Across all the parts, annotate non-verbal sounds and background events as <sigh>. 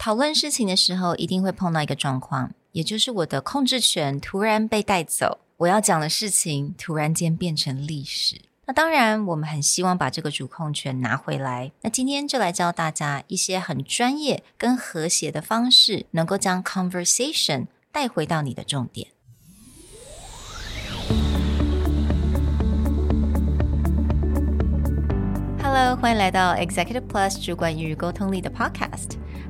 讨论事情的时候，一定会碰到一个状况，也就是我的控制权突然被带走，我要讲的事情突然间变成历史。那当然，我们很希望把这个主控权拿回来。那今天就来教大家一些很专业跟和谐的方式，能够将 conversation 带回到你的重点。Hello，欢迎来到 Executive Plus 主管与沟通力的 Podcast。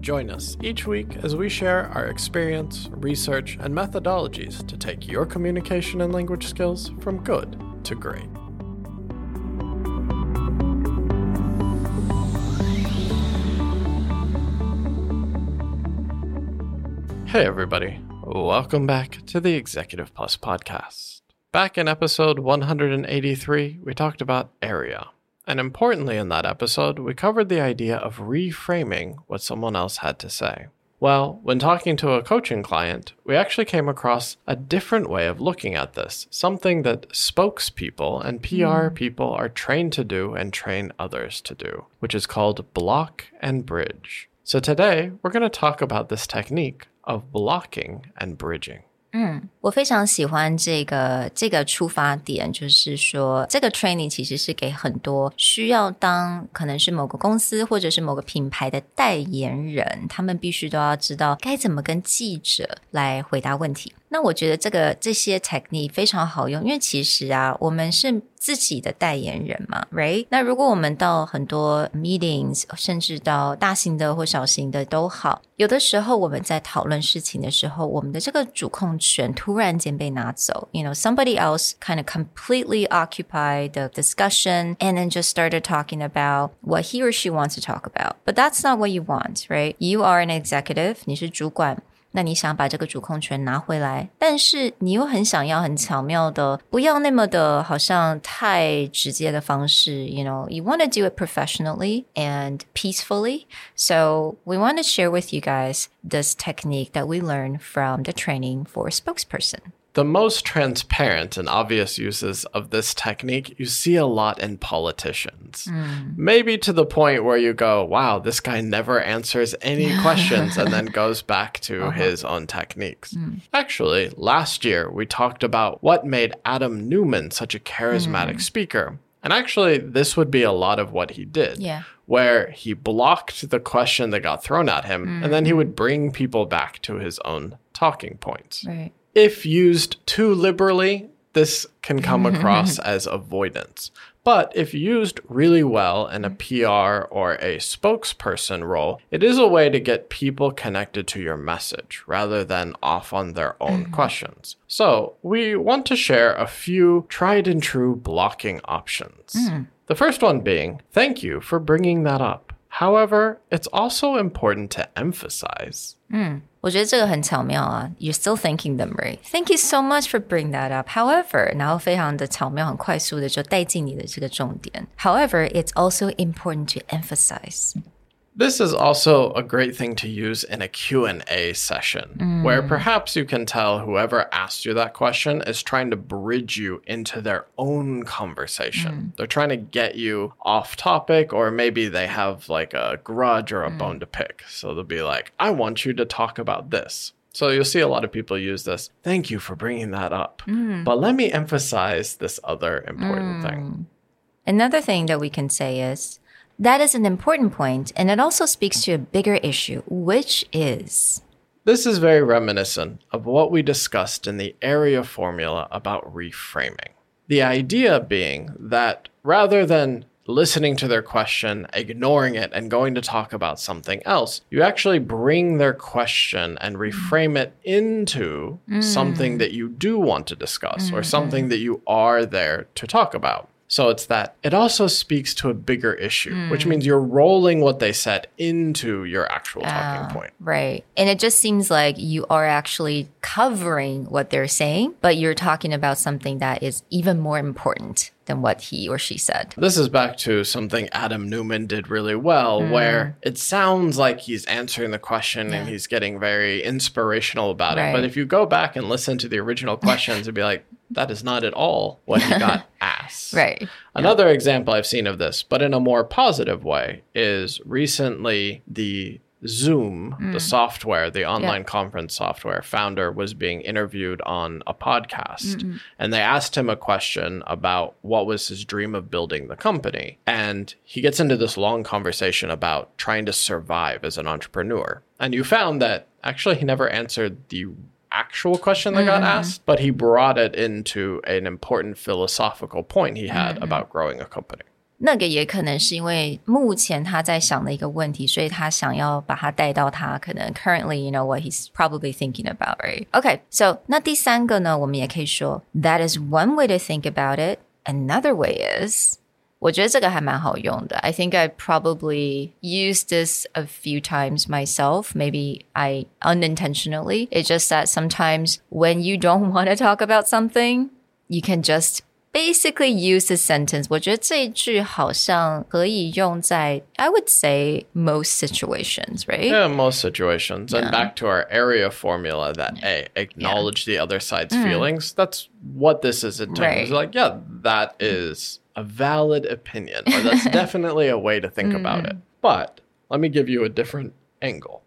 Join us each week as we share our experience, research, and methodologies to take your communication and language skills from good to great. Hey, everybody. Welcome back to the Executive Plus podcast. Back in episode 183, we talked about area. And importantly, in that episode, we covered the idea of reframing what someone else had to say. Well, when talking to a coaching client, we actually came across a different way of looking at this, something that spokespeople and PR hmm. people are trained to do and train others to do, which is called block and bridge. So today, we're going to talk about this technique of blocking and bridging. 嗯，我非常喜欢这个这个出发点，就是说，这个 training 其实是给很多需要当可能是某个公司或者是某个品牌的代言人，他们必须都要知道该怎么跟记者来回答问题。那我觉得这个这些 technique 非常好用，因为其实啊，我们是自己的代言人嘛，right？那如果我们到很多 meetings，甚至到大型的或小型的都好，有的时候我们在讨论事情的时候，我们的这个主控权突然间被拿走，you know somebody else kind of completely occupied the discussion and then just started talking about what he or she wants to talk about. But that's not what you want, right? You are an executive，你是主管。 那你想把这个主控权拿回来，但是你又很想要很巧妙的，不要那么的好像太直接的方式，you know, you want to do it professionally and peacefully. So we want to share with you guys this technique that we learned from the training for a spokesperson. The most transparent and obvious uses of this technique you see a lot in politicians. Hmm. Maybe to the point where you go, wow, this guy never answers any <laughs> questions and then goes back to uh-huh. his own techniques. Hmm. Actually, last year we talked about what made Adam Neumann such a charismatic hmm. speaker. And actually, this would be a lot of what he did. Yeah. Where he blocked the question that got thrown at him, and then he would bring people back to his own talking points Right. If used too liberally, this can come mm-hmm. across <laughs> as avoidance. But if used really well in a PR or a spokesperson role, it is a way to get people connected to your message rather than off on their own mm-hmm. questions. So, we want to share a few tried and true blocking options. Hmm. The first one being, thank you for bringing that up. However, it's also important to emphasize hmm. 我觉得这个很巧妙啊，You're still thanking them, right? Thank you so much for bringing that up. However，然后非常的巧妙、很快速的就带进你的这个重点。However, it's also important to emphasize. This is also a great thing to use in a Q&A session where mm. perhaps you can tell whoever asked you that question is trying to bridge you into their own conversation. Mm. They're trying to get you off topic or maybe they have like a grudge or a bone mm. to pick. So they'll be like, "I want you to talk about this." So you'll see a lot of people use this. Thank you for bringing that up. But let me emphasize this other important thing. Another thing that we can say is that is an important point, and it also speaks to a bigger issue, which is This is very reminiscent of what we discussed in the area formula about reframing. The idea being that rather than listening to their question, ignoring it, and going to talk about something else, you actually bring their question and reframe it into mm. something that you do want to discuss or mm-hmm. something that you are there to talk about. So it's that it also speaks to a bigger issue, Hmm. which means you're rolling what they said into your actual talking Ah, point. Right. And it just seems like you are actually covering what they're saying, but you're talking about something that is even more important than what he or she said. This is back to something Adam Neumann did really well, Hmm. where it sounds like he's answering the question and he's getting very inspirational about it. But if you go back and listen to the original questions, it'd be like, that is not at all what he got <laughs> asked. Right. Another example I've seen of this, but in a more positive way, is recently the Zoom, Mm. the software, the online conference software founder was being interviewed on a podcast. And they asked him a question about what was his dream of building the company. And he gets into this long conversation about trying to survive as an entrepreneur. And you found that actually he never answered the actual question that got asked, but he brought it into an important philosophical point he had about growing a company. 那个也可能是因为目前他在想的一个问题，所以他想要把它带到他可能 currently you know what he's probably thinking about, right? Okay, so 那第三个呢，我们也可以说 that is one way to think about it. Another way is 我觉得这个还蛮好用的。I think I probably used this a few times myself. Maybe I unintentionally. It's just that sometimes when you don't <laughs> want to talk about something, you can just basically use the sentence. 我觉得这一句好像可以用在 I would say most situations, right? Yeah, in most situations. And back to our area formula that A, acknowledge the other side's feelings. That's what this is in terms Right. of like, yeah, that is a valid opinion, or that's <laughs> definitely a way to think about mm-hmm. it. But let me give you a different angle.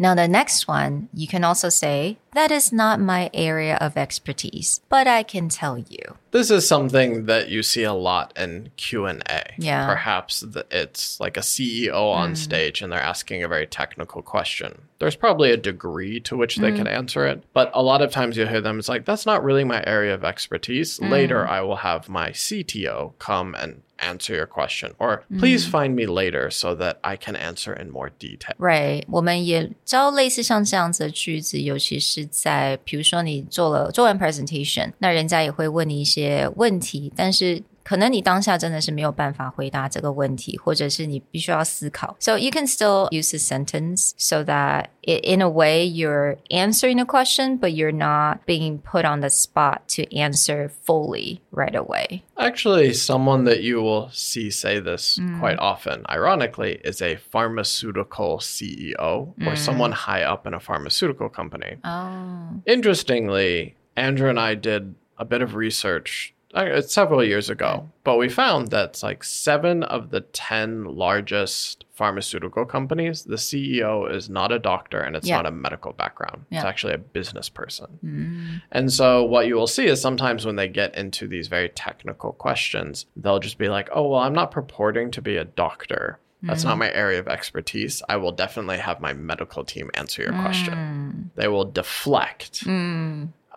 Now, the next one, you can also say, that is not my area of expertise, but I can tell you. This is something that you see a lot in Q&A. Yeah. Perhaps it's like a CEO on mm. stage and they're asking a very technical question. There's probably a degree to which they can mm. answer it, but a lot of times you hear them it's like that's not really my area of expertise. Mm. Later I will have my CTO come and answer your question or please find me later so that I can answer in more detail. Right，我们也教类似像这样子的句子，尤其是在比如说你做了做完 presentation，那人家也会问你一些问题，但是。 可能你当下真的是没有办法回答这个问题，或者是你必须要思考。So you can still use the sentence so that i- in a way you're answering a question, but you're not being put on the spot to answer fully right away. Actually, someone that you will see say this quite often, ironically, is a pharmaceutical CEO or someone high up in a pharmaceutical company. Oh, Interestingly, Andrew and I did a bit of research uh, several years ago, but we found that like seven of the 10 largest pharmaceutical companies, the CEO is not a doctor and it's Yeah. not a medical background. It's actually a business person. Mm. And so what you will see is sometimes when they get into these very technical questions, they'll just be like, oh, well, I'm not purporting to be a doctor. That's not mm. my area of expertise. I will definitely have my medical team answer your question. Mm. They will deflect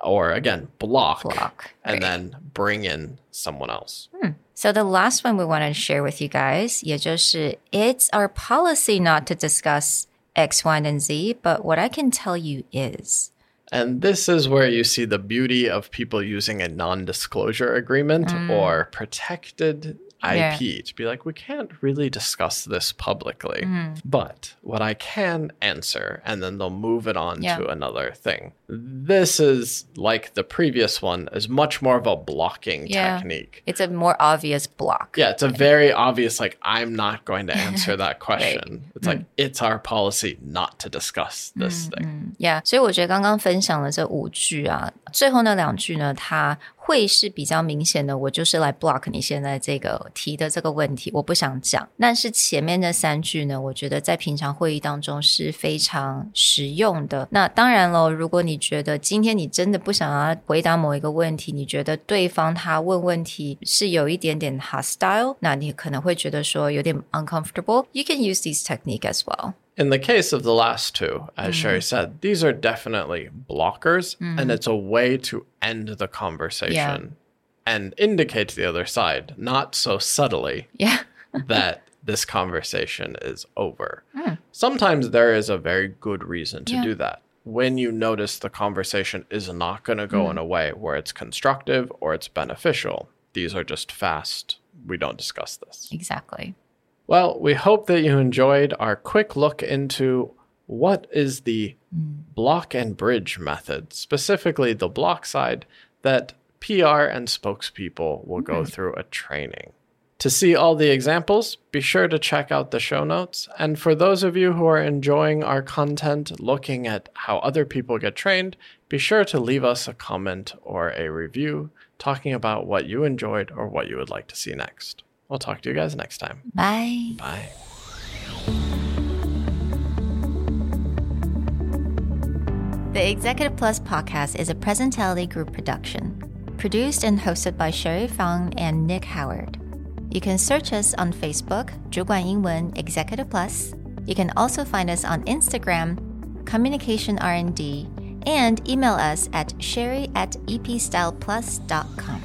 or, again, block, Block, and right. then bring in someone else. So the last one we want to share with you guys, 也就是 it's our policy not to discuss X, Y, and Z, but what I can tell you is. And this is where you see the beauty of people using a non disclosure agreement or protected Yeah. IP to be like, we can't really discuss this publicly, but what I can answer, and then they'll move it on Yeah. to another thing. This is like the previous one, is much more of a blocking Yeah. technique. It's a more obvious block. Yeah, it's a very obvious, like, I'm not going to answer <laughs> that question. It's like, it's our policy not to discuss this thing. Yeah，所以我觉得刚刚分享的这五句啊，最后那两句呢，它 会是比较明显的，我就是来 block 你现在这个提的这个问题，我不想讲。但是前面那三句呢，我觉得在平常会议当中是非常实用的。那当然喽，如果你觉得今天你真的不想要回答某一个问题，你觉得对方他问问题是有一点点 hostile，那你可能会觉得说有点 uncomfortable，you can use these technique as well。In the case of the last two, as mm. Sherry said, these are definitely blockers, and mm-hmm. it's a way to end the conversation and indicate to the other side, not so subtly, Yeah. <laughs> that this conversation is over. Hmm. Sometimes there is a very good reason to Yeah. do that. When you notice the conversation is not going to go in mm. a way where it's constructive or it's beneficial, these are just fast we don't discuss this. Exactly. Well, we hope that you enjoyed our quick look into what is the block and bridge method, specifically the block side that PR and spokespeople will go through a training. To see all the examples, be sure to check out the show notes. And for those of you who are enjoying our content, looking at how other people get trained, be sure to leave us a comment or a review talking about what you enjoyed or what you would like to see next. We'll talk to you guys next time. Bye. Bye. The Executive Plus podcast is a Presentality Group production, produced and hosted by Sherry Fang and Nick Howard. You can search us on Facebook, 主管英文 Executive Plus. You can also find us on Instagram, Communication R&D, and email us at sherry at epstyleplus.com.